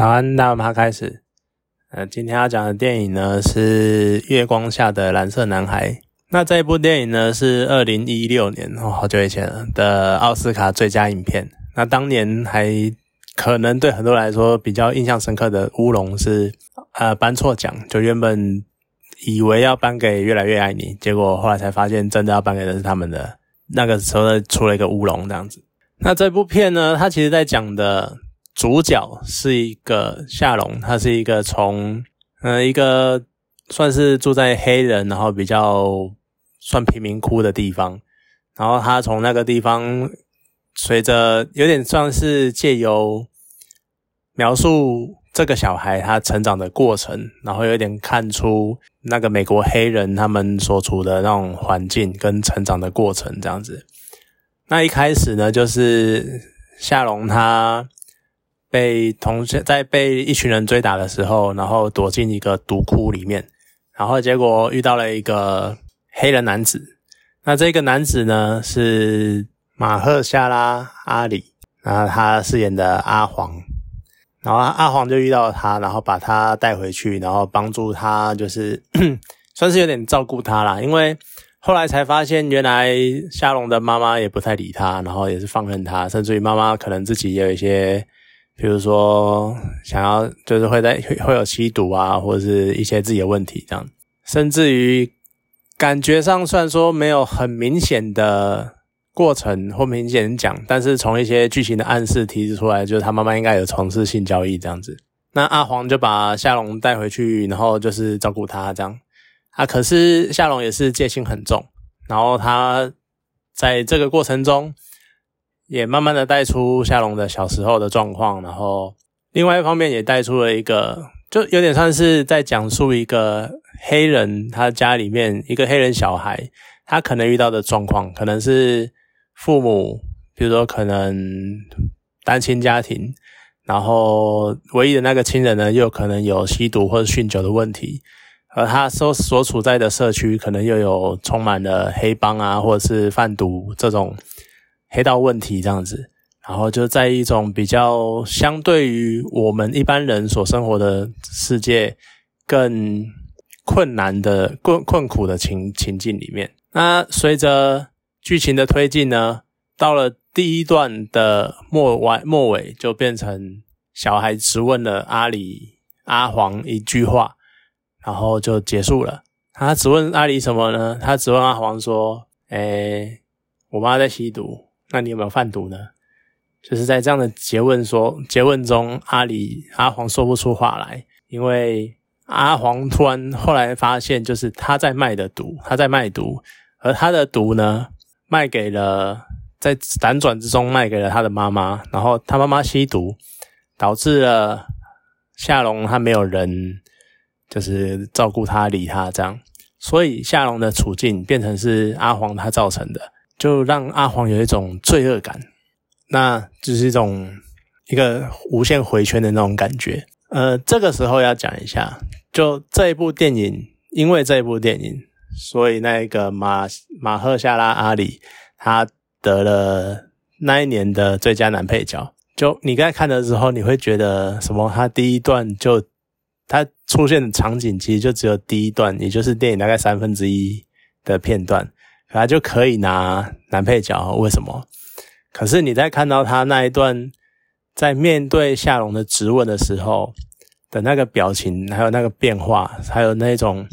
早安，大家开始。呃，今天要讲的电影呢是《月光下的蓝色男孩》。那这一部电影呢是二零一六年哦，好久以前了的奥斯卡最佳影片。那当年还可能对很多人来说比较印象深刻的《乌龙》是呃颁错奖，就原本以为要颁给《越来越爱你》，结果后来才发现真的要颁给的是他们的。那个时候出了一个《乌龙》这样子。那这部片呢，它其实在讲的。主角是一个夏龙，他是一个从呃一个算是住在黑人，然后比较算贫民窟的地方，然后他从那个地方随着有点算是借由描述这个小孩他成长的过程，然后有点看出那个美国黑人他们所处的那种环境跟成长的过程这样子。那一开始呢，就是夏龙他。被同学在被一群人追打的时候，然后躲进一个毒窟里面，然后结果遇到了一个黑人男子。那这个男子呢是马赫夏拉阿里，然后他饰演的阿黄，然后阿黄就遇到了他，然后把他带回去，然后帮助他，就是算是有点照顾他啦。因为后来才发现，原来夏龙的妈妈也不太理他，然后也是放任他，甚至于妈妈可能自己也有一些。比如说，想要就是会在会有吸毒啊，或者是一些自己的问题这样，甚至于感觉上虽然说没有很明显的过程或明显讲，但是从一些剧情的暗示提示出来，就是他妈妈应该有从事性交易这样子。那阿黄就把夏龙带回去，然后就是照顾他这样。啊，可是夏龙也是戒心很重，然后他在这个过程中。也慢慢的带出夏龙的小时候的状况，然后另外一方面也带出了一个，就有点像是在讲述一个黑人他家里面一个黑人小孩，他可能遇到的状况，可能是父母，比如说可能单亲家庭，然后唯一的那个亲人呢，又可能有吸毒或者酗酒的问题，而他所所处在的社区，可能又有充满了黑帮啊，或者是贩毒这种。黑道问题这样子，然后就在一种比较相对于我们一般人所生活的世界更困难的困困苦的情情境里面。那随着剧情的推进呢，到了第一段的末尾末尾，就变成小孩质问了阿里阿黄一句话，然后就结束了。他质问阿里什么呢？他质问阿黄说：“诶，我妈在吸毒。”那你有没有贩毒呢？就是在这样的诘问说诘问中，阿里阿黄说不出话来，因为阿黄突然后来发现，就是他在卖的毒，他在卖毒，而他的毒呢，卖给了在辗转之中卖给了他的妈妈，然后他妈妈吸毒，导致了夏龙他没有人就是照顾他理他这样，所以夏龙的处境变成是阿黄他造成的。就让阿黄有一种罪恶感，那就是一种一个无限回圈的那种感觉。呃，这个时候要讲一下，就这一部电影，因为这一部电影，所以那个马马赫夏拉阿里他得了那一年的最佳男配角。就你刚才看的时候，你会觉得什么？他第一段就他出现的场景，其实就只有第一段，也就是电影大概三分之一的片段。他就可以拿男配角，为什么？可是你在看到他那一段在面对夏龙的质问的时候的那个表情，还有那个变化，还有那种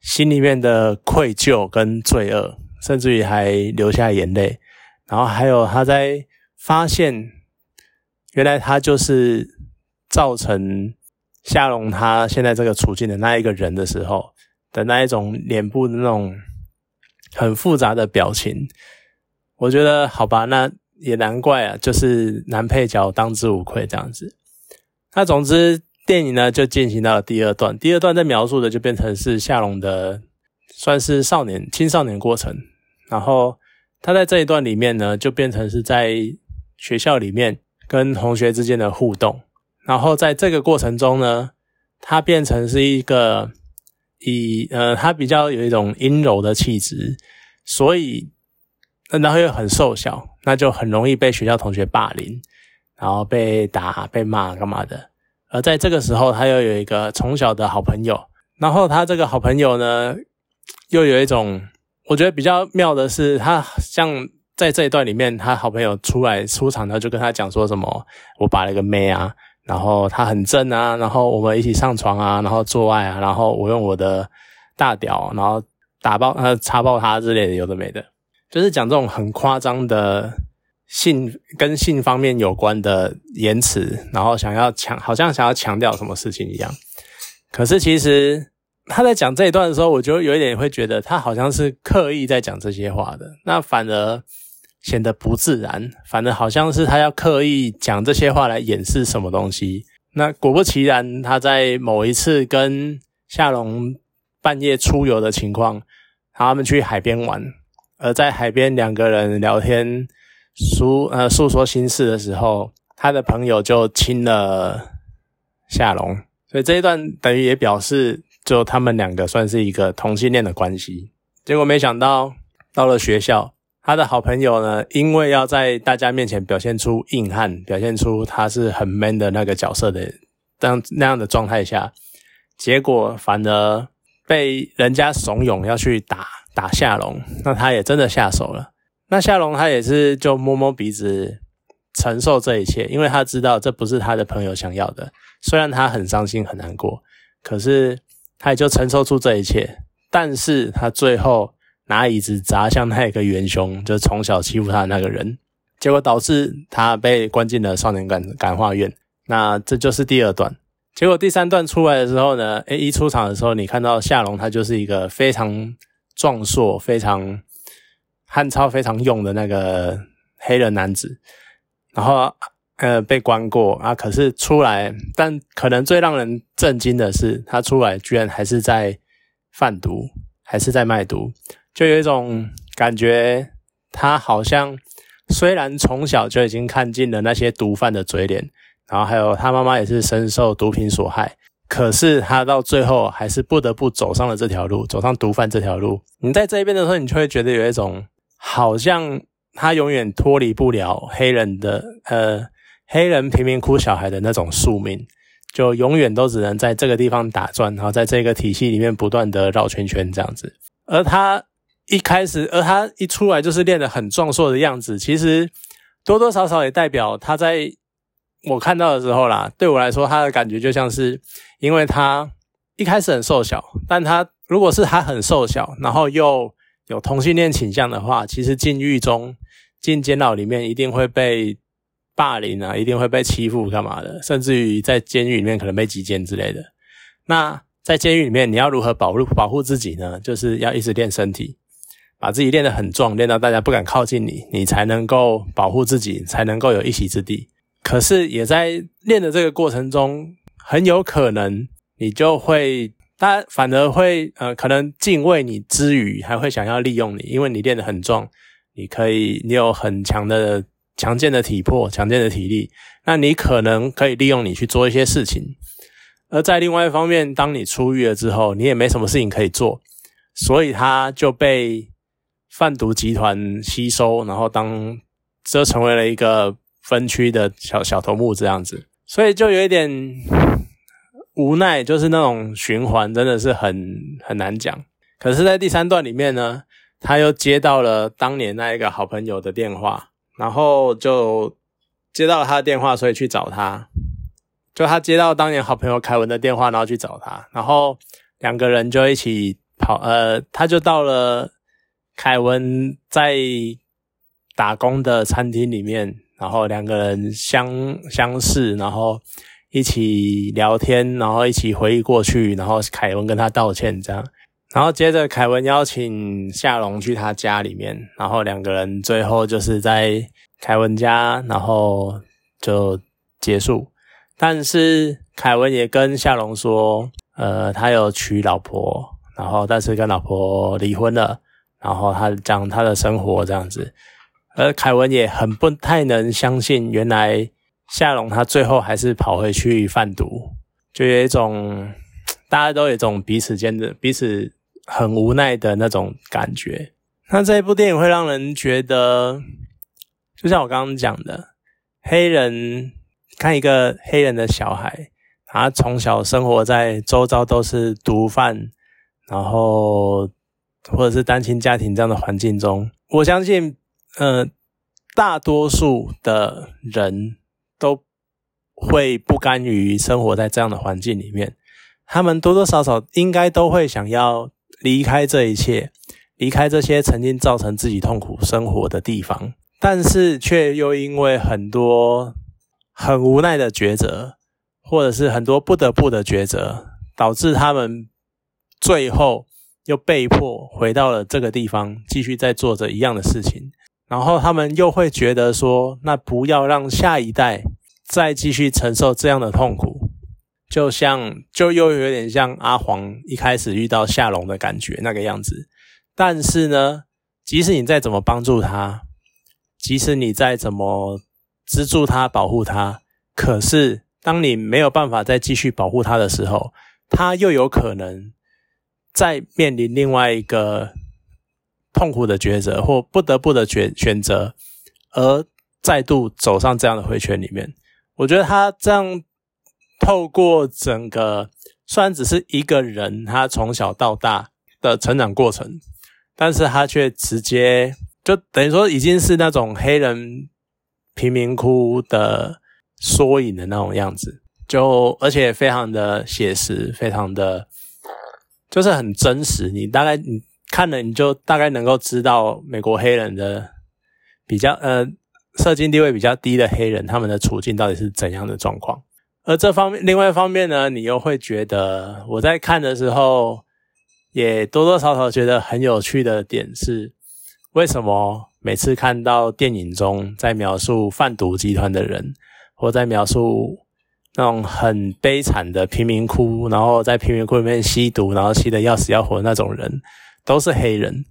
心里面的愧疚跟罪恶，甚至于还流下眼泪。然后还有他在发现原来他就是造成夏龙他现在这个处境的那一个人的时候的那一种脸部的那种。很复杂的表情，我觉得好吧，那也难怪啊，就是男配角当之无愧这样子。那总之，电影呢就进行到了第二段，第二段在描述的就变成是夏龙的算是少年青少年过程，然后他在这一段里面呢，就变成是在学校里面跟同学之间的互动，然后在这个过程中呢，他变成是一个。以呃，他比较有一种阴柔的气质，所以然后又很瘦小，那就很容易被学校同学霸凌，然后被打、被骂干嘛的。而在这个时候，他又有一个从小的好朋友，然后他这个好朋友呢，又有一种我觉得比较妙的是，他像在这一段里面，他好朋友出来出场，他就跟他讲说什么，我把了个妹啊，然后他很正啊，然后我们一起上床啊，然后做爱啊，然后我用我的大屌，然后打爆呃插爆他之类的，有的没的，就是讲这种很夸张的。性跟性方面有关的言辞，然后想要强，好像想要强调什么事情一样。可是其实他在讲这一段的时候，我就有一点会觉得他好像是刻意在讲这些话的，那反而显得不自然，反正好像是他要刻意讲这些话来掩饰什么东西。那果不其然，他在某一次跟夏龙半夜出游的情况，他们去海边玩，而在海边两个人聊天。诉呃诉说心事的时候，他的朋友就亲了夏龙，所以这一段等于也表示，就他们两个算是一个同性恋的关系。结果没想到到了学校，他的好朋友呢，因为要在大家面前表现出硬汉，表现出他是很 man 的那个角色的，当那样的状态下，结果反而被人家怂恿要去打打夏龙，那他也真的下手了。那夏龙他也是就摸摸鼻子承受这一切，因为他知道这不是他的朋友想要的。虽然他很伤心很难过，可是他也就承受住这一切。但是他最后拿椅子砸向那一个元凶，就从小欺负他的那个人，结果导致他被关进了少年感感化院。那这就是第二段。结果第三段出来的时候呢，诶，一出场的时候，你看到夏龙他就是一个非常壮硕、非常。汉超非常勇的那个黑人男子，然后呃被关过啊，可是出来，但可能最让人震惊的是，他出来居然还是在贩毒，还是在卖毒，就有一种感觉，他好像虽然从小就已经看尽了那些毒贩的嘴脸，然后还有他妈妈也是深受毒品所害，可是他到最后还是不得不走上了这条路，走上毒贩这条路。你在这一边的时候，你就会觉得有一种。好像他永远脱离不了黑人的呃黑人贫民窟小孩的那种宿命，就永远都只能在这个地方打转，然后在这个体系里面不断的绕圈圈这样子。而他一开始，而他一出来就是练得很壮硕的样子，其实多多少少也代表他在我看到的时候啦，对我来说他的感觉就像是，因为他一开始很瘦小，但他如果是他很瘦小，然后又有同性恋倾向的话，其实进狱中、进监牢里面一定会被霸凌啊，一定会被欺负，干嘛的？甚至于在监狱里面可能被击奸之类的。那在监狱里面，你要如何保护保护自己呢？就是要一直练身体，把自己练得很壮，练到大家不敢靠近你，你才能够保护自己，才能够有一席之地。可是也在练的这个过程中，很有可能你就会。他反而会呃，可能敬畏你之余，还会想要利用你，因为你练得很壮，你可以，你有很强的、强健的体魄、强健的体力，那你可能可以利用你去做一些事情。而在另外一方面，当你出狱了之后，你也没什么事情可以做，所以他就被贩毒集团吸收，然后当这成为了一个分区的小小头目这样子，所以就有一点。无奈就是那种循环，真的是很很难讲。可是，在第三段里面呢，他又接到了当年那一个好朋友的电话，然后就接到了他的电话，所以去找他。就他接到当年好朋友凯文的电话，然后去找他，然后两个人就一起跑。呃，他就到了凯文在打工的餐厅里面，然后两个人相相视，然后。一起聊天，然后一起回忆过去，然后凯文跟他道歉，这样，然后接着凯文邀请夏龙去他家里面，然后两个人最后就是在凯文家，然后就结束。但是凯文也跟夏龙说，呃，他有娶老婆，然后但是跟老婆离婚了，然后他讲他的生活这样子，而凯文也很不太能相信，原来。夏龙他最后还是跑回去贩毒，就有一种大家都有一种彼此间的彼此很无奈的那种感觉。那这一部电影会让人觉得，就像我刚刚讲的，黑人看一个黑人的小孩，他从小生活在周遭都是毒贩，然后或者是单亲家庭这样的环境中，我相信，呃，大多数的人都会不甘于生活在这样的环境里面，他们多多少少应该都会想要离开这一切，离开这些曾经造成自己痛苦生活的地方，但是却又因为很多很无奈的抉择。或者是很多不得不的抉择，导致他们最后又被迫回到了这个地方，继续在做着一样的事情。然后他们又会觉得说，那不要让下一代再继续承受这样的痛苦，就像就又有点像阿黄一开始遇到夏龙的感觉那个样子。但是呢，即使你再怎么帮助他，即使你再怎么资助他、保护他，可是。当你没有办法再继续保护他的时候，他又有可能再面临另外一个痛苦的抉择，或不得不的选选择，而再度走上这样的回圈里面。我觉得他这样透过整个，虽然只是一个人，他从小到大的成长过程，但是他却直接就等于说已经是那种黑人贫民窟的。缩影的那种样子，就而且非常的写实，非常的，就是很真实。你大概你看了，你就大概能够知道美国黑人的比较呃，社经地位比较低的黑人他们的处境到底是怎样的状况。而这方面，另外一方面呢，你又会觉得我在看的时候，也多多少少觉得很有趣的点是，为什么每次看到电影中在描述贩毒集团的人。或在描述那种很悲惨的贫民窟，然后在贫民窟里面吸毒，然后吸的要死要活的那种人，都是黑人。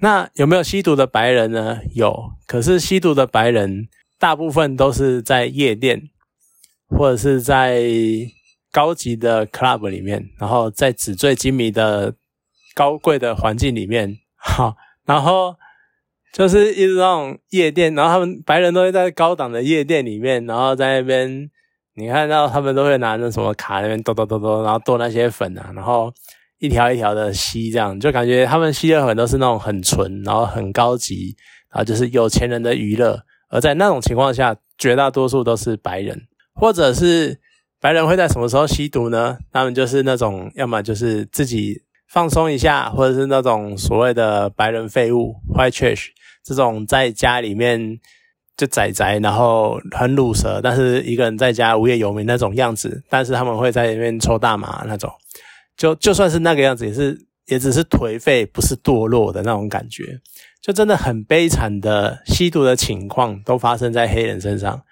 那有没有吸毒的白人呢？有，可是吸毒的白人大部分都是在夜店，或者是在高级的 club 里面，然后在纸醉金迷的高贵的环境里面，哈，然后。就是一直那种夜店，然后他们白人都会在高档的夜店里面，然后在那边，你看到他们都会拿那什么卡那边剁剁剁剁，然后剁那些粉啊，然后一条一条的吸，这样就感觉他们吸的粉都是那种很纯，然后很高级，然后就是有钱人的娱乐。而在那种情况下，绝大多数都是白人，或者是白人会在什么时候吸毒呢？他们就是那种要么就是自己放松一下，或者是那种所谓的白人废物 （white trash）。这种在家里面就宅宅，然后很鲁蛇，但是一个人在家无业游民那种样子，但是他们会在里面抽大麻那种，就就算是那个样子，也是也只是颓废，不是堕落的那种感觉，就真的很悲惨的吸毒的情况都发生在黑人身上，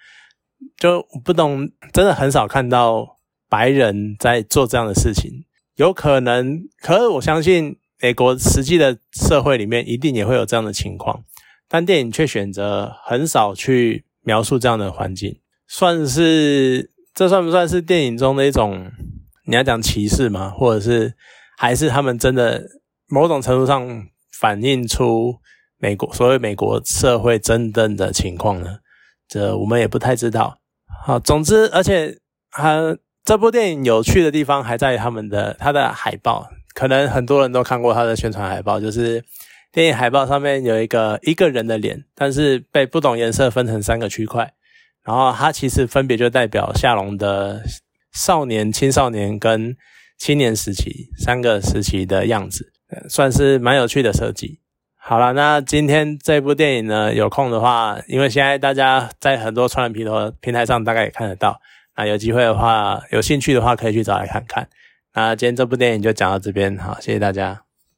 就不懂，真的很少看到白人在做这样的事情，有可能，可是我相信美国实际的社会里面一定也会有这样的情况。但电影却选择很少去描述这样的环境，算是这算不算是电影中的一种你要讲歧视吗？或者是还是他们真的某种程度上反映出美国所谓美国社会真正的情况呢？这我们也不太知道。好，总之，而且它这部电影有趣的地方还在他们的它的海报，可能很多人都看过它的宣传海报，就是。电影海报上面有一个一个人的脸，但是被不同颜色分成三个区块，然后它其实分别就代表夏龙的少年、青少年跟青年时期三个时期的样子，算是蛮有趣的设计。好了，那今天这部电影呢，有空的话，因为现在大家在很多传染平台平台上大概也看得到，那有机会的话，有兴趣的话可以去找来看看。那今天这部电影就讲到这边，好，谢谢大家。